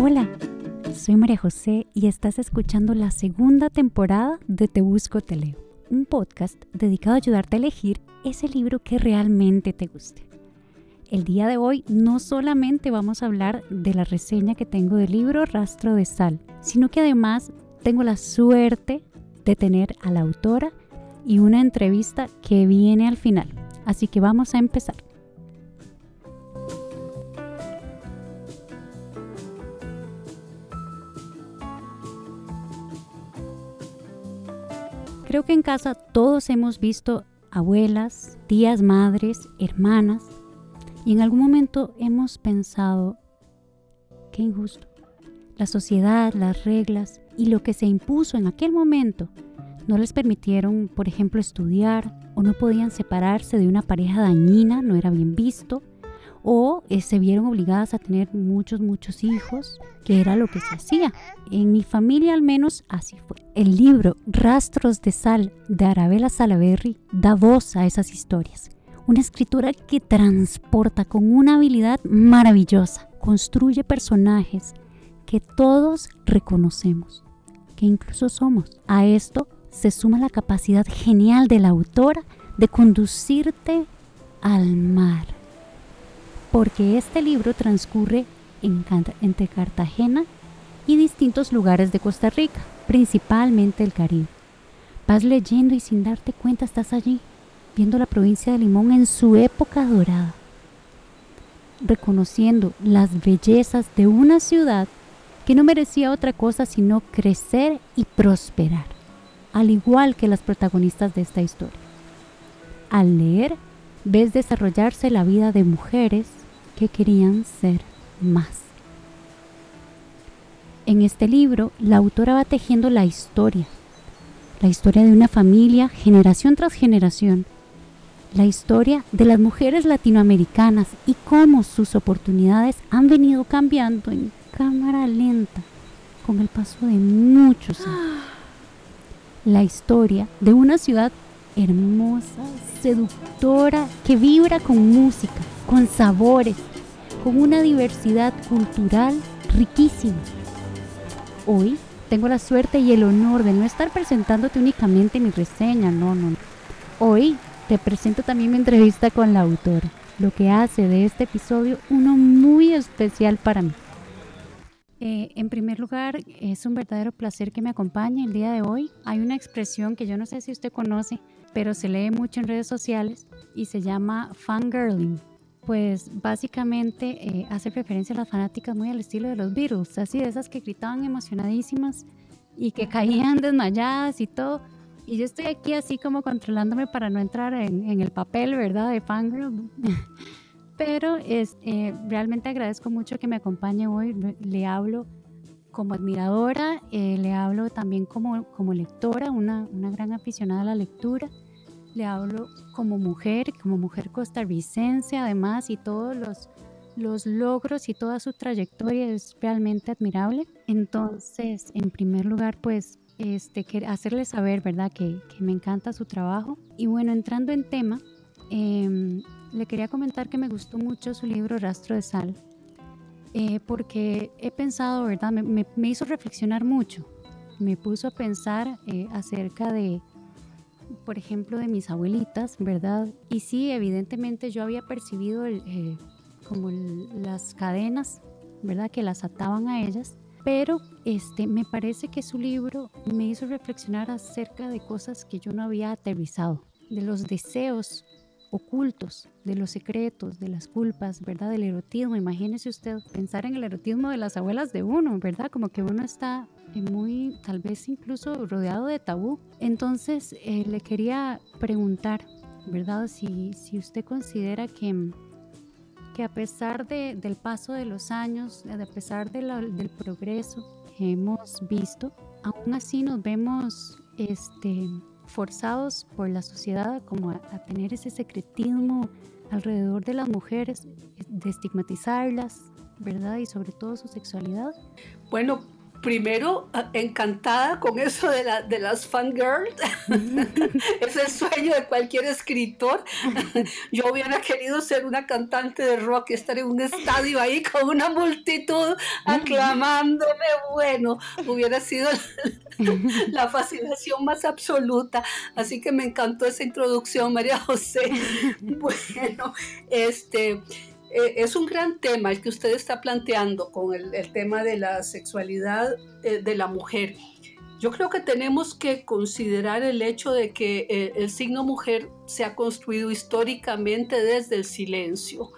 Hola, soy María José y estás escuchando la segunda temporada de Te Busco Te Leo, un podcast dedicado a ayudarte a elegir ese libro que realmente te guste. El día de hoy no solamente vamos a hablar de la reseña que tengo del libro Rastro de Sal, sino que además tengo la suerte de tener a la autora y una entrevista que viene al final. Así que vamos a empezar. Creo que en casa todos hemos visto abuelas, tías, madres, hermanas, y en algún momento hemos pensado, qué injusto. La sociedad, las reglas y lo que se impuso en aquel momento no les permitieron, por ejemplo, estudiar o no podían separarse de una pareja dañina, no era bien visto, o eh, se vieron obligadas a tener muchos, muchos hijos, que era lo que se hacía. En mi familia al menos así fue. El libro Rastros de Sal de Arabella Salaberry da voz a esas historias. Una escritura que transporta con una habilidad maravillosa, construye personajes que todos reconocemos, que incluso somos. A esto se suma la capacidad genial de la autora de conducirte al mar porque este libro transcurre entre Cartagena y distintos lugares de Costa Rica, principalmente el Caribe. Vas leyendo y sin darte cuenta estás allí, viendo la provincia de Limón en su época dorada, reconociendo las bellezas de una ciudad que no merecía otra cosa sino crecer y prosperar, al igual que las protagonistas de esta historia. Al leer, ves desarrollarse la vida de mujeres que querían ser más. En este libro, la autora va tejiendo la historia, la historia de una familia generación tras generación, la historia de las mujeres latinoamericanas y cómo sus oportunidades han venido cambiando en cámara lenta con el paso de muchos años. La historia de una ciudad hermosa, seductora, que vibra con música, con sabores, con una diversidad cultural riquísima. Hoy tengo la suerte y el honor de no estar presentándote únicamente mi reseña, no, no. Hoy te presento también mi entrevista con la autora, lo que hace de este episodio uno muy especial para mí. Eh, en primer lugar, es un verdadero placer que me acompañe el día de hoy. Hay una expresión que yo no sé si usted conoce, pero se lee mucho en redes sociales y se llama fangirling pues básicamente eh, hace referencia a las fanáticas muy al estilo de los Beatles, así de esas que gritaban emocionadísimas y que caían desmayadas y todo. Y yo estoy aquí así como controlándome para no entrar en, el papel, ¿verdad? De fangirl. Pero es, eh, realmente agradezco mucho que me acompañe hoy. Le hablo como admiradora, eh, le hablo también como, como lectora, una, una gran aficionada a la lectura le hablo como mujer, como mujer costarricense además y todos los, los logros y toda su trayectoria es realmente admirable. Entonces, en primer lugar, pues este, hacerle saber, ¿verdad?, que, que, me encanta su trabajo. Y bueno, entrando en tema, em, le quería comentar que me gustó mucho su libro Rastro de Sal, eh, porque he pensado, ¿verdad?, me, me, hizo reflexionar mucho, me puso a pensar eh, acerca de, por ejemplo, de mis abuelitas, ¿verdad? Y sí, evidentemente yo había percibido eh, como las cadenas, ¿verdad? Que las ataban a ellas. Pero este, me parece que su libro me hizo reflexionar acerca de cosas que yo no había aterrizado, de los deseos ocultos, de los secretos, de las culpas, ¿verdad? Del erotismo. Imagínese usted pensar en el erotismo de las abuelas de uno, ¿verdad? Como que uno está muy, tal vez incluso rodeado de tabú. Entonces, eh, le quería preguntar, ¿verdad? Si, si usted considera que, que a pesar de, del paso de los años, a pesar del progreso que hemos visto, aún así nos vemos, este, forzados por la sociedad como a, tener ese secretismo alrededor de las mujeres, de estigmatizarlas, ¿verdad? Y sobre todo su sexualidad. Bueno, primero ah, encantada con eso de, la, de las fangirls. es el sueño de cualquier escritor. Yo hubiera querido ser una cantante de rock y estar en un estadio ahí con una multitud aclamándome. Bueno, hubiera sido la fascinación más absoluta. Así que me encantó esa introducción, María José. Bueno, este eh, es un gran tema el que usted está planteando con el, tema de la sexualidad eh, de la mujer. Yo creo que tenemos que considerar el hecho de que eh, el signo mujer se ha construido históricamente desde el silencio.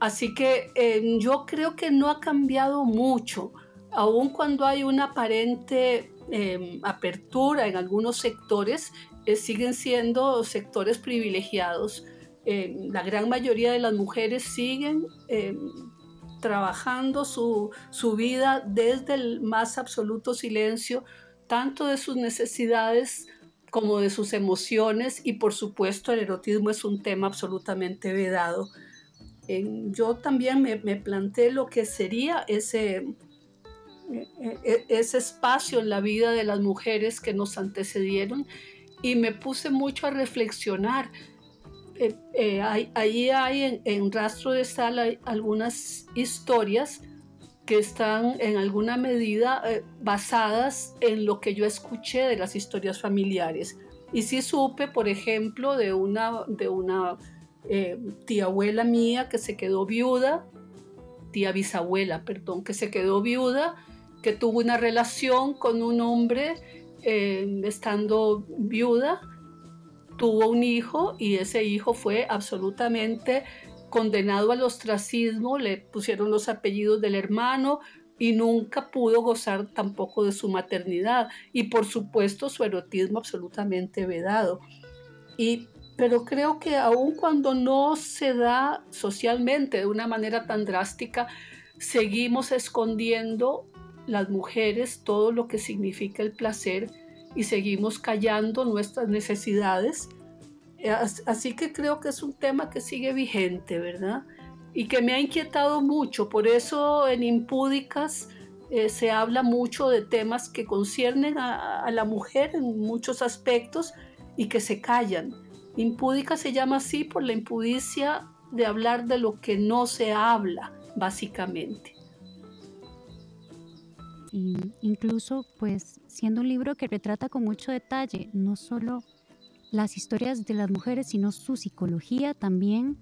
Así que yo creo que no ha cambiado mucho, aun cuando hay una aparente em, apertura en algunos sectores, siguen siendo sectores privilegiados eh, la gran mayoría de las mujeres siguen eh, trabajando su, vida desde el más absoluto silencio, tanto de sus necesidades como de sus emociones y por supuesto el erotismo es un tema absolutamente vedado. yo también me, me, planteé lo que sería ese, e, e, ese espacio en la vida de las mujeres que nos antecedieron y me puse mucho a reflexionar eh, eh, ahí hay en, Rastro de Sal hay algunas historias que están en alguna medida eh, basadas en lo que yo escuché de las historias familiares. Y sí supe, por ejemplo, de una, de una tía abuela mía que se quedó viuda, tía bisabuela, perdón, que se quedó viuda, que tuvo una relación con un hombre estando viuda tuvo un hijo y ese hijo fue absolutamente condenado al ostracismo, le pusieron los apellidos del hermano y nunca pudo gozar tampoco de su maternidad y por supuesto su erotismo absolutamente vedado. Y pero creo que aun cuando no se da socialmente de una manera tan drástica, seguimos escondiendo las mujeres todo lo que significa el placer y seguimos callando nuestras necesidades. Así que creo que es un tema que sigue vigente, ¿verdad? Y que me ha inquietado mucho. Por eso en Impúdicas eh, se habla mucho de temas que conciernen a, la mujer en muchos aspectos y que se callan. Impúdica se llama así por la impudicia de hablar de lo que no se habla, básicamente incluso pues siendo un libro que retrata con mucho detalle no solo las historias de las mujeres, sino su psicología también.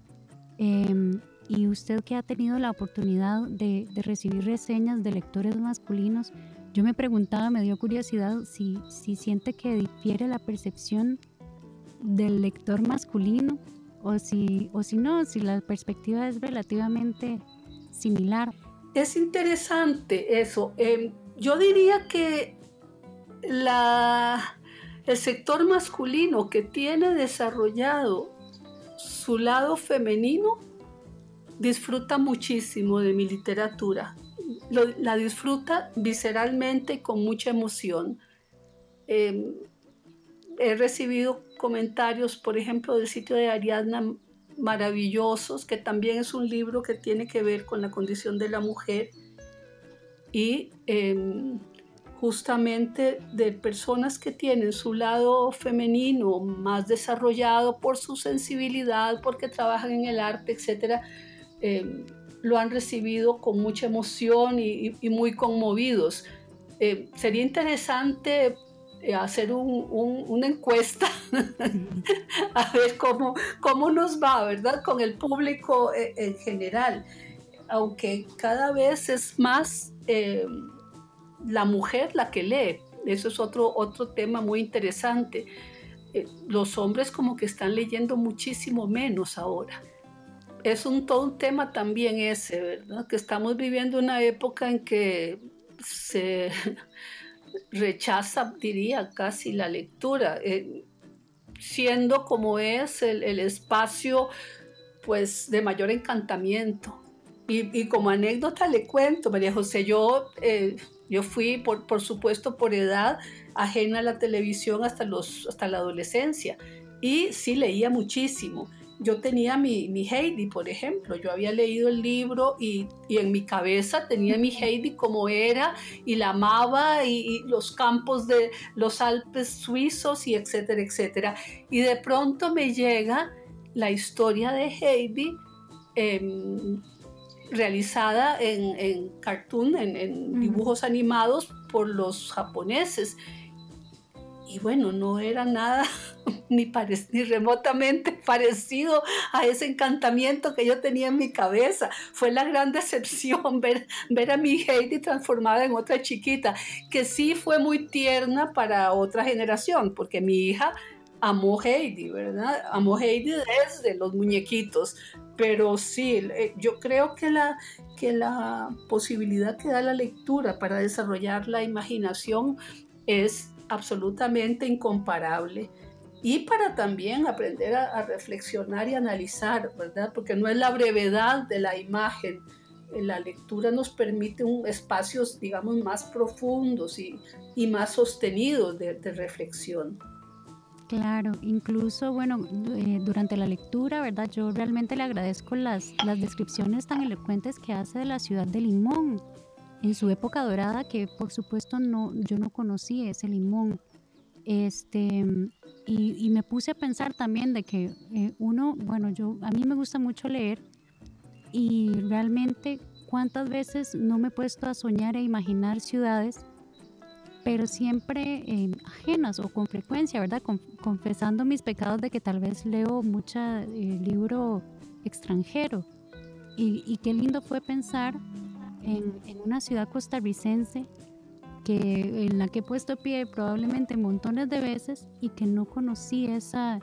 Em, y usted que ha tenido la oportunidad de, recibir reseñas de lectores masculinos, yo me preguntaba, me dio curiosidad si, si siente que difiere la percepción del lector masculino o si, o si no, si la perspectiva es relativamente similar. Es interesante eso. Em, yo diría que el sector masculino que tiene desarrollado su lado femenino disfruta muchísimo de mi literatura. la disfruta visceralmente con mucha emoción. Em, he recibido comentarios, por ejemplo, del sitio de Ariadna maravillosos, que también es un libro que tiene que ver con la condición de la mujer y em, justamente de personas que tienen su lado femenino más desarrollado por su sensibilidad, porque trabajan en el arte, etc., em, lo han recibido con mucha emoción y, muy conmovidos. Em, sería interesante eh, hacer una encuesta a ver cómo, cómo nos va, ¿verdad? Con el público eh, en general. Aunque cada vez es más eh, la mujer la que lee. Eso es otro, otro tema muy interesante. los hombres como que están leyendo muchísimo menos ahora. Es un, todo un tema también ese, ¿verdad? Que estamos viviendo una época en que se rechaza, diría, casi la lectura, eh, siendo como es el, espacio pues de mayor encantamiento. Y, como anécdota le cuento, María José, yo, eh, yo fui, por, por supuesto, por edad, ajena a la televisión hasta, los, hasta la adolescencia y sí leía muchísimo. yo tenía mi, mi, Heidi, por ejemplo. Yo había leído el libro y, y, en mi cabeza tenía mi Heidi como era y la amaba y, los campos de los Alpes suizos y etcétera, etcétera. Y de pronto me llega la historia de Heidi em, realizada en, en cartoon, en, en dibujos animados por los japoneses y bueno, no era nada ni, ni remotamente parecido a ese encantamiento que yo tenía en mi cabeza. Fue la gran decepción ver, ver a mi Heidi transformada en otra chiquita, que sí fue muy tierna para otra generación, porque mi hija amó Heidi, ¿verdad? Amó Heidi desde los muñequitos, pero sí, eh, yo creo que la, que la posibilidad que da la lectura para desarrollar la imaginación es absolutamente incomparable y para también aprender a, reflexionar y analizar, ¿verdad? Porque no es la brevedad de la imagen. La lectura nos permite un, espacios, digamos, más profundos y, y más sostenidos de, reflexión. Claro, incluso, bueno, eh, durante la lectura, ¿verdad? Yo realmente le agradezco las, las descripciones tan elocuentes que hace de la ciudad de Limón en su época dorada, que por supuesto no, yo no conocí ese limón. Este, y, me puse a pensar también de que eh, uno, bueno, yo, a mí me gusta mucho leer y realmente cuántas veces no me he puesto a soñar e imaginar ciudades, pero siempre eh, ajenas o con frecuencia, ¿verdad? confesando mis pecados de que tal vez leo mucho eh, libro extranjero. Y, y, qué lindo fue pensar en, una ciudad costarricense que, en la que he puesto pie probablemente montones de veces y que no conocí esa,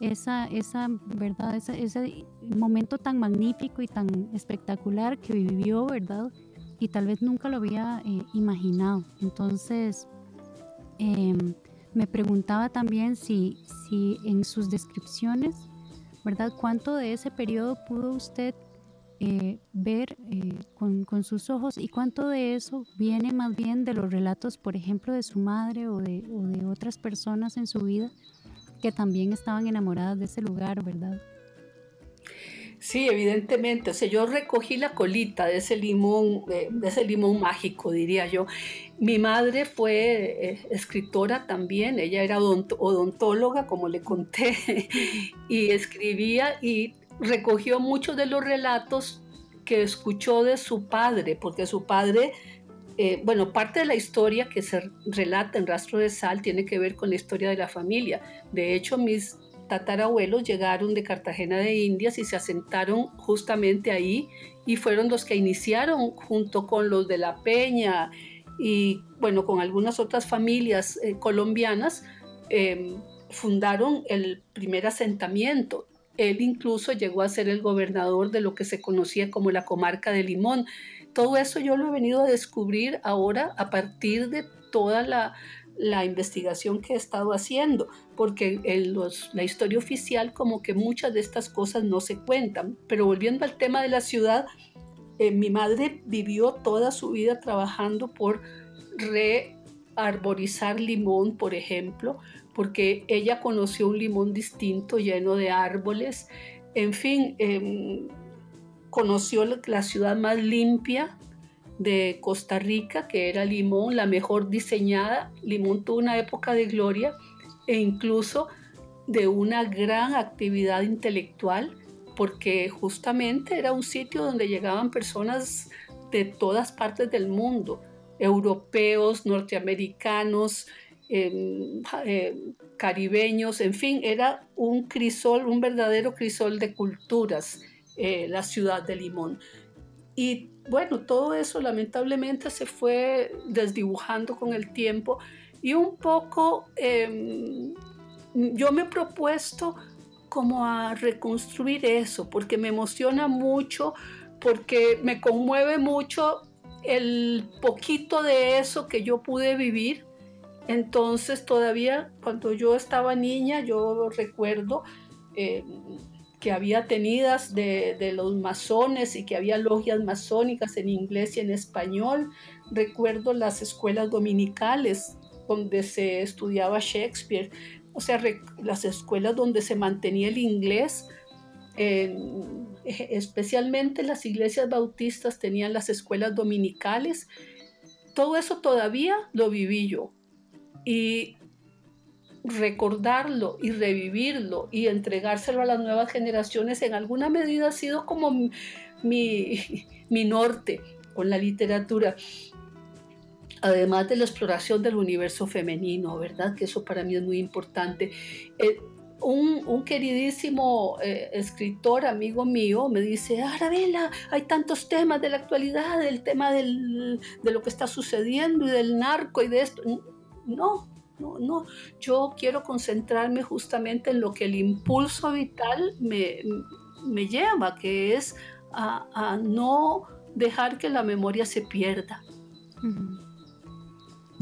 esa, esa verdad, ese momento tan magnífico y tan espectacular que vivió, ¿verdad? Y tal vez nunca lo había eh, imaginado. Entonces, em, me preguntaba también si, si en sus descripciones, ¿verdad? ¿Cuánto de ese periodo pudo usted eh, ver eh, con, con, sus ojos y cuánto de eso viene más bien de los relatos, por ejemplo, de su madre o de, o de otras personas en su vida que también estaban enamoradas de ese lugar, ¿verdad? Sí, evidentemente. O sea, yo recogí la colita de ese limón, de ese limón mágico, diría yo. Mi madre fue eh, escritora también, ella era odontóloga, como le conté, y escribía y recogió muchos de los relatos que escuchó de su padre, porque su padre, eh, bueno, parte de la historia que se relata en Rastro de Sal tiene que ver con la historia de la familia. De hecho, mis tatarabuelos llegaron de Cartagena de Indias y se asentaron justamente ahí y fueron los que iniciaron junto con los de La Peña y bueno, con algunas otras familias eh, colombianas, em, fundaron el primer asentamiento él incluso llegó a ser el gobernador de lo que se conocía como la comarca de Limón. Todo eso yo lo he venido a descubrir ahora a partir de toda la, investigación que he estado haciendo, porque en la historia oficial como que muchas de estas cosas no se cuentan. Pero volviendo al tema de la ciudad, eh, mi madre vivió toda su vida trabajando por rearborizar limón, por ejemplo, porque ella conoció un limón distinto lleno de árboles. En fin, em, conoció la ciudad más limpia de Costa Rica, que era Limón, la mejor diseñada. Limón tuvo una época de gloria e incluso de una gran actividad intelectual, porque justamente era un sitio donde llegaban personas de todas partes del mundo, europeos, norteamericanos, eh, caribeños, en fin, era un crisol, un verdadero crisol de culturas, eh, la ciudad de Limón. Y bueno, todo eso lamentablemente se fue desdibujando con el tiempo y un poco em, yo me he propuesto como a reconstruir eso, porque me emociona mucho, porque me conmueve mucho el poquito de eso que yo pude vivir. Entonces todavía cuando yo estaba niña, yo recuerdo eh, que había tenidas de, los masones y que había logias masónicas en inglés y en español. Recuerdo las escuelas dominicales donde se estudiaba Shakespeare, o sea, las escuelas donde se mantenía el inglés especialmente las iglesias bautistas tenían las escuelas dominicales. Todo eso todavía lo viví yo. Y recordarlo y revivirlo y entregárselo a las nuevas generaciones en alguna medida ha sido como mi, mi norte con la literatura además de la exploración del universo femenino, ¿verdad? Que eso para mí es muy importante. Eh, un, queridísimo eh, escritor, amigo mío, me dice, Arabella, hay tantos temas de la actualidad, el tema de lo que está sucediendo y del narco y de esto. No, no, no. Yo quiero concentrarme justamente en lo que el impulso vital me, lleva, que es a, no dejar que la memoria se pierda.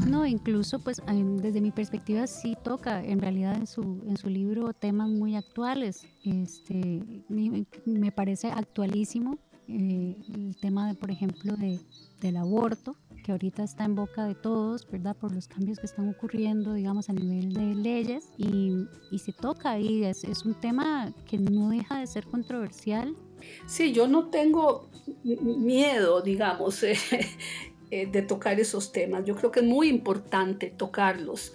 No, incluso pues desde mi perspectiva sí toca en realidad en su, en su libro temas muy actuales. Este, me, parece actualísimo eh, el tema, de, por ejemplo, de, del aborto, que ahorita está en boca de todos, ¿verdad? Por los cambios que están ocurriendo, digamos, a nivel de leyes. Y, y se toca ahí, es, es un tema que no deja de ser controversial. Sí, yo no tengo miedo, digamos. Eh, de tocar esos temas. Yo creo que es muy importante tocarlos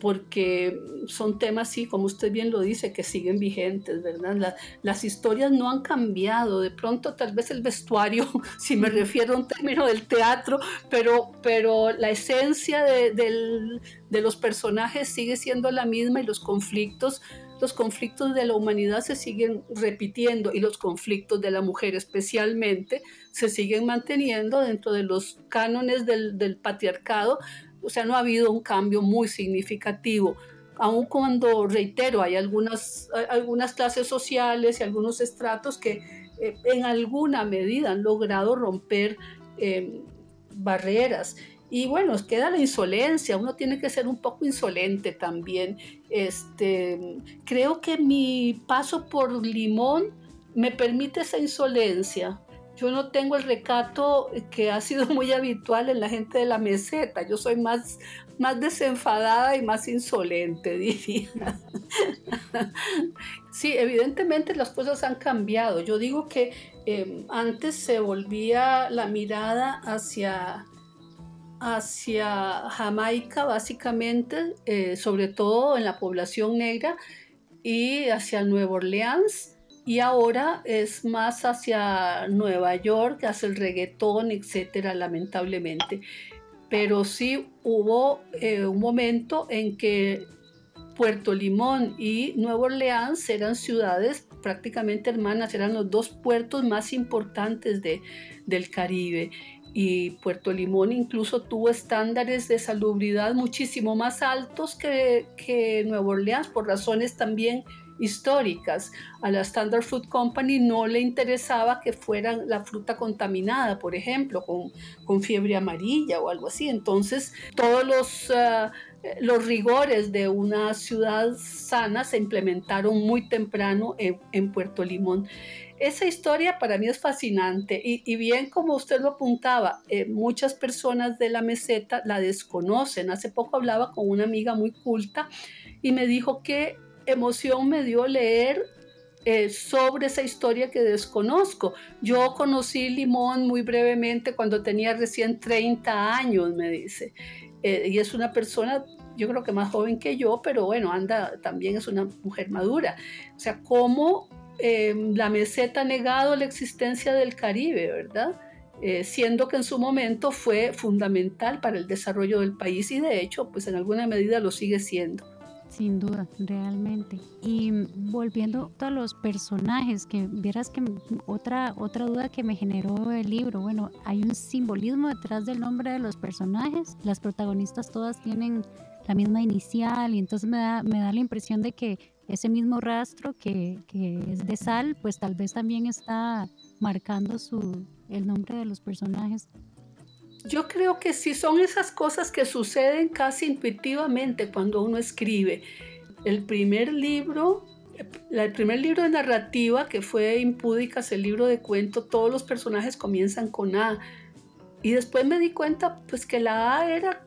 porque son temas, sí, como usted bien lo dice, que siguen vigentes, ¿verdad? las historias no han cambiado, de pronto tal vez el vestuario, si me refiero a un término del teatro, pero, pero la esencia de, de los personajes sigue siendo la misma y los conflictos los conflictos de la humanidad se siguen repitiendo y los conflictos de la mujer especialmente se siguen manteniendo dentro de los cánones del, patriarcado. O sea, no ha habido un cambio muy significativo aun cuando, reitero, hay algunas, algunas clases sociales y algunos estratos que eh, en alguna medida han logrado romper eh, barreras. Y bueno, queda la insolencia, uno tiene que ser un poco insolente también. Este, creo que mi paso por Limón me permite esa insolencia. Yo no tengo el recato que ha sido muy habitual en la gente de la meseta. Yo soy más, más desenfadada y más insolente, diría. Sí, evidentemente las cosas han cambiado. Yo digo que eh, antes se volvía la mirada hacia hacia Jamaica básicamente, eh, sobre todo en la población negra, y hacia Nueva Orleans, y ahora es más hacia Nueva York, hacia el reggaetón, etcétera, lamentablemente. Pero sí hubo eh, un momento en que Puerto Limón y Nueva Orleans eran ciudades prácticamente hermanas, eran los dos puertos más importantes de, del Caribe y Puerto Limón incluso tuvo estándares de salubridad muchísimo más altos que, que Nueva Orleans por razones también históricas. A la Standard Fruit Company no le interesaba que fuera la fruta contaminada, por ejemplo, con, con fiebre amarilla o algo así. Entonces, todos los, ah, los rigores de una ciudad sana se implementaron muy temprano en, en Puerto Limón esa historia para mí es fascinante y, bien como usted lo apuntaba, eh, muchas personas de la meseta la desconocen. Hace poco hablaba con una amiga muy culta y me dijo qué emoción me dio leer eh, sobre esa historia que desconozco. Yo conocí Limón muy brevemente cuando tenía recién 30 años, me dice, eh, y es una persona yo creo que más joven que yo, pero bueno, anda, también es una mujer madura. O sea, cómo Em, la meseta ha negado la existencia del Caribe, ¿verdad? Eh, siendo que en su momento fue fundamental para el desarrollo del país y de hecho, pues en alguna medida lo sigue siendo. Sin duda, realmente. Y volviendo a los personajes, que vieras que otra, otra duda que me generó el libro, bueno, hay un simbolismo detrás del nombre de los personajes. Las protagonistas todas tienen la misma inicial y entonces me da, me da la impresión de que ese mismo rastro que, que, es de sal, pues tal vez también está marcando su, el nombre de los personajes. Yo creo que sí son esas cosas que suceden casi intuitivamente cuando uno escribe. El primer libro, el primer libro de narrativa que fue Impúdicas, el libro de cuento, todos los personajes comienzan con A. Y después me di cuenta pues que la A era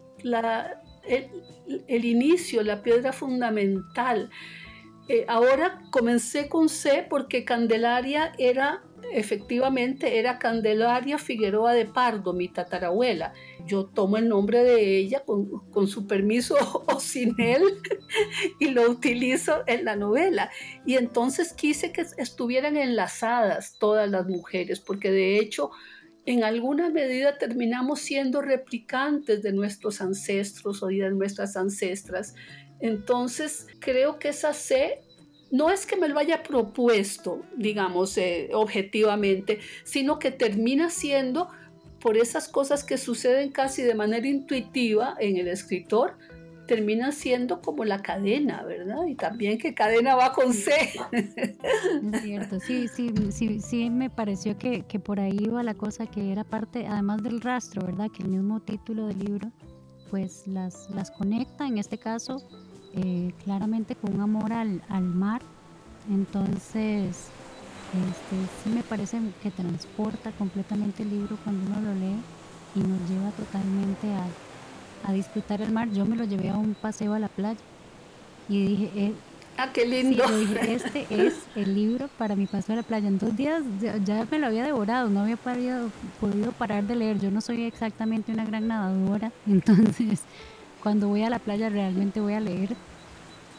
el inicio, la piedra fundamental. eh, ahora comencé con C porque Candelaria era, efectivamente, era Candelaria Figueroa de Pardo, mi tatarabuela. Yo tomo el nombre de ella con, su permiso o sin él y lo utilizo en la novela. Y entonces quise que estuvieran enlazadas todas las mujeres, porque de hecho en alguna medida terminamos siendo replicantes de nuestros ancestros o de nuestras ancestras. Entonces, creo que esa C no es que me lo haya propuesto, digamos, eh, objetivamente, sino que termina siendo por esas cosas que suceden casi de manera intuitiva en el escritor, termina siendo como la cadena, ¿verdad? Y también que cadena va con C. Es cierto, sí, sí, sí, sí me pareció que, que por ahí iba la cosa que era parte, además del rastro, ¿verdad? Que el mismo título del libro, pues las, las conecta, en este caso, eh, claramente con un amor al, al mar. Entonces, este, sí me parece que transporta completamente el libro cuando uno lo lee y nos lleva totalmente a, a disfrutar el mar. Yo me lo llevé a un paseo a la playa y dije, eh, ah, qué lindo. este es el libro para mi paseo a la playa. En dos días ya, me lo había devorado, no había podido parar de leer. Yo no soy exactamente una gran nadadora, entonces cuando voy a la playa realmente voy a leer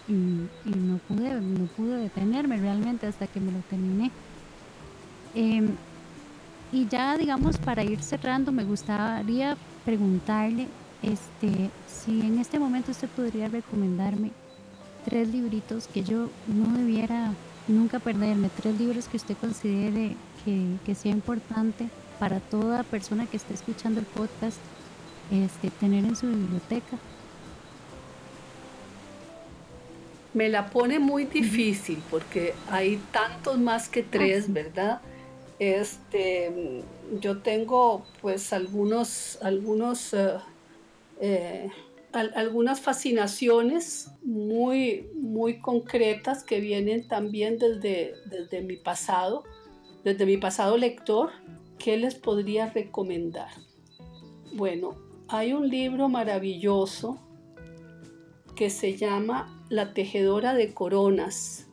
y, no pude no pude detenerme realmente hasta que me lo terminé. Em, y ya digamos para ir cerrando me gustaría preguntarle este si en este momento usted podría recomendarme tres libritos que yo no debiera nunca perderme tres libros que usted considere que, que sea importante para toda persona que esté escuchando el podcast este, tener en su biblioteca me la pone muy difícil porque hay tantos más que tres, ¿verdad? Este, yo tengo pues algunos, algunos, eh, eh, algunas fascinaciones muy, muy concretas que vienen también desde, desde mi pasado, desde mi pasado lector. ¿Qué les podría recomendar? Bueno, hay un libro maravilloso que se llama La tejedora de coronas.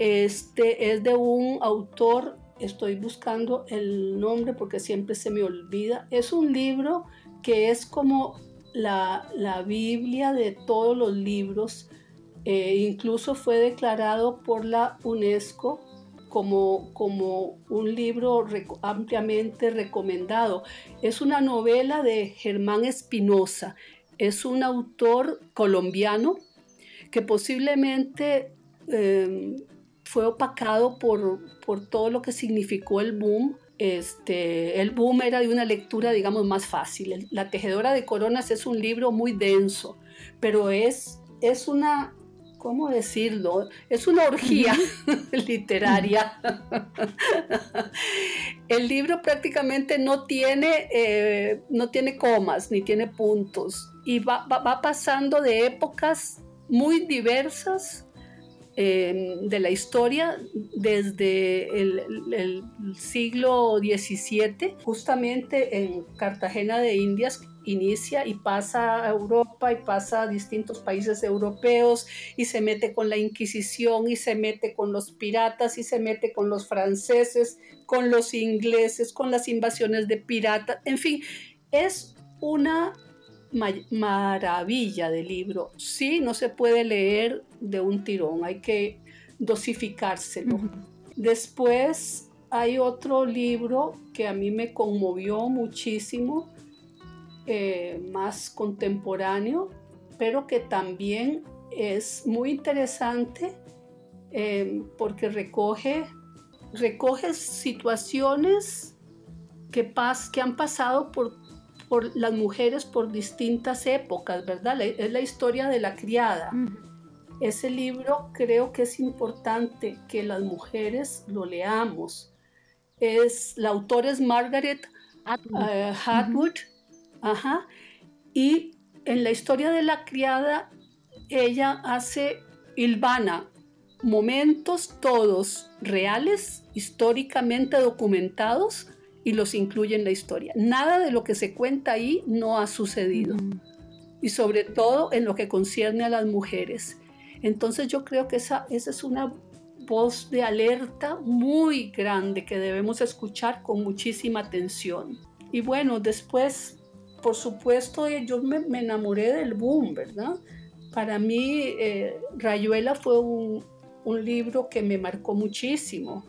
Este es de un autor, estoy buscando el nombre porque siempre se me olvida. Es un libro que es como la, Biblia de todos los libros. Eh, incluso fue declarado por la UNESCO como, como, un libro ampliamente recomendado. Es una novela de Germán Espinosa es un autor colombiano que posiblemente em, fue opacado por, todo lo que significó el boom. Este, el boom era de una lectura, digamos, más fácil. La tejedora de coronas es un libro muy denso, pero es, es una ¿cómo decirlo? Es una orgía literaria. El libro prácticamente no tiene, eh, no tiene comas ni tiene puntos y va, pasando de épocas muy diversas em, de la historia desde el, el, siglo XVII, justamente en Cartagena de Indias, inicia y pasa a Europa y pasa a distintos países europeos y se mete con la Inquisición y se mete con los piratas y se mete con los franceses, con los ingleses, con las invasiones de piratas, en fin, es una maravilla de libro. Sí, no se puede leer de un tirón, hay que dosificárselo. Después hay otro libro que a mí me conmovió muchísimo, eh, más contemporáneo, pero que también es muy interesante eh, porque recoge, recoge situaciones que, pas, que han pasado por, por las mujeres por distintas épocas, ¿verdad? es la historia de la criada. Ese libro creo que es importante que las mujeres lo leamos. Es, la autora es Margaret Atwood. Eh, Ajá. Y en la historia de la criada, ella hace, Ilvana, momentos todos reales, históricamente documentados, y los incluye en la historia. Nada de lo que se cuenta ahí no ha sucedido. Y sobre todo en lo que concierne a las mujeres. Entonces yo creo que esa, esa es una voz de alerta muy grande que debemos escuchar con muchísima atención. Y bueno, después, por supuesto, yo me, enamoré del boom, ¿verdad? Para mí, eh, Rayuela fue un, un libro que me marcó muchísimo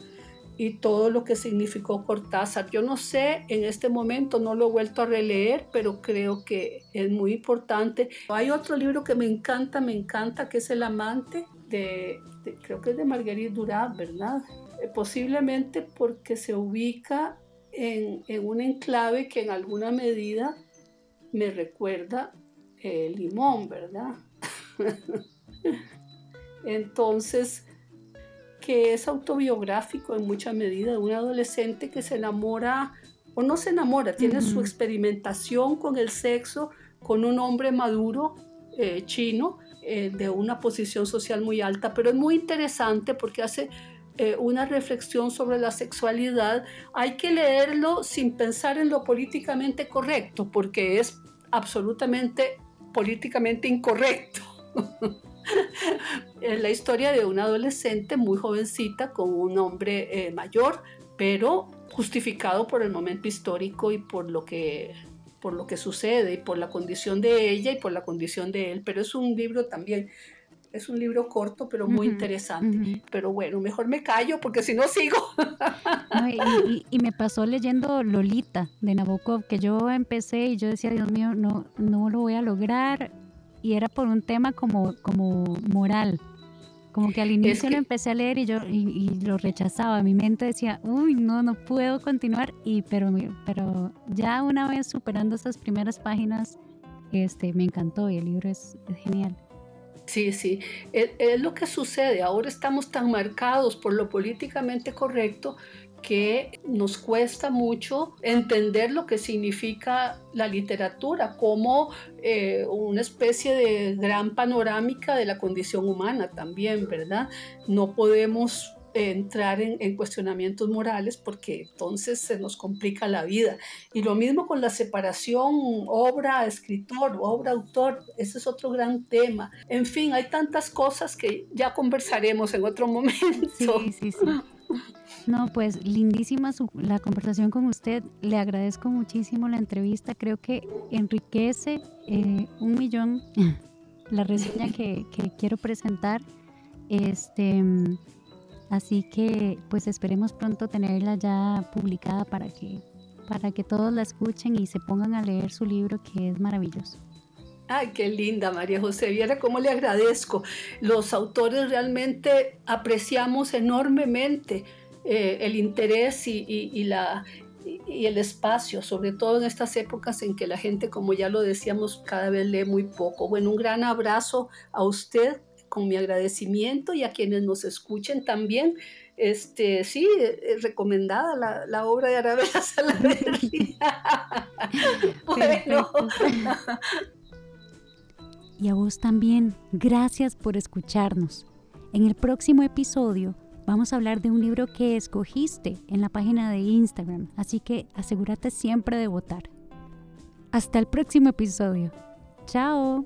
y todo lo que significó Cortázar. Yo no sé, en este momento no lo he vuelto a releer, pero creo que es muy importante. Hay otro libro que me encanta, me encanta, que es El amante, de, creo que es de Marguerite Duras, ¿verdad? Eh, posiblemente porque se ubica en, en, un enclave que en alguna medida me recuerda el limón, ¿verdad? Entonces, que es autobiográfico en mucha medida de un adolescente que se enamora o no se enamora, tiene su experimentación con el sexo con un hombre maduro eh, chino eh, de una posición social muy alta, pero es muy interesante porque hace eh, una reflexión sobre la sexualidad. Hay que leerlo sin pensar en lo políticamente correcto, porque es absolutamente políticamente incorrecto. es la historia de una adolescente muy jovencita con un hombre eh, mayor, pero justificado por el momento histórico y por lo que por lo que sucede y por la condición de ella y por la condición de él, pero es un libro también es un libro corto, pero muy interesante. Pero bueno, mejor me callo porque si no sigo. y, me pasó leyendo Lolita de Nabokov, que yo empecé y yo decía, Dios mío, no, no lo voy a lograr y era por un tema como, como moral. Como que al inicio lo empecé a leer y yo y, lo rechazaba. Mi mente decía, uy, no, no puedo continuar. Y pero, pero ya una vez superando esas primeras páginas, este, me encantó y el libro es, genial. Sí, sí, es, lo que sucede. Ahora estamos tan marcados por lo políticamente correcto que nos cuesta mucho entender lo que significa la literatura como eh, una especie de gran panorámica de la condición humana también, ¿verdad? No podemos entrar en, cuestionamientos morales porque entonces se nos complica la vida. Y lo mismo con la separación obra-escritor, obra-autor, ese es otro gran tema. En fin, hay tantas cosas que ya conversaremos en otro momento. Sí, sí, sí. No, pues lindísima la conversación con usted. Le agradezco muchísimo la entrevista. Creo que enriquece eh, un millón la reseña que, quiero presentar. Este, así que pues esperemos pronto tenerla ya publicada para que, para que todos la escuchen y se pongan a leer su libro que es maravilloso. Ay, qué linda María José. Viera cómo le agradezco. Los autores realmente apreciamos enormemente eh, el interés y, la, y el espacio, sobre todo en estas épocas en que la gente, como ya lo decíamos, cada vez lee muy poco. Bueno, un gran abrazo a usted con mi agradecimiento y a quienes nos escuchen también. Este, sí, eh, recomendada la, la, obra de Arabella Salaverry. bueno. Y a vos también, gracias por escucharnos. En el próximo episodio Vamos a hablar de un libro que escogiste en la página de Instagram, así que asegúrate siempre de votar. Hasta el próximo episodio. Chao.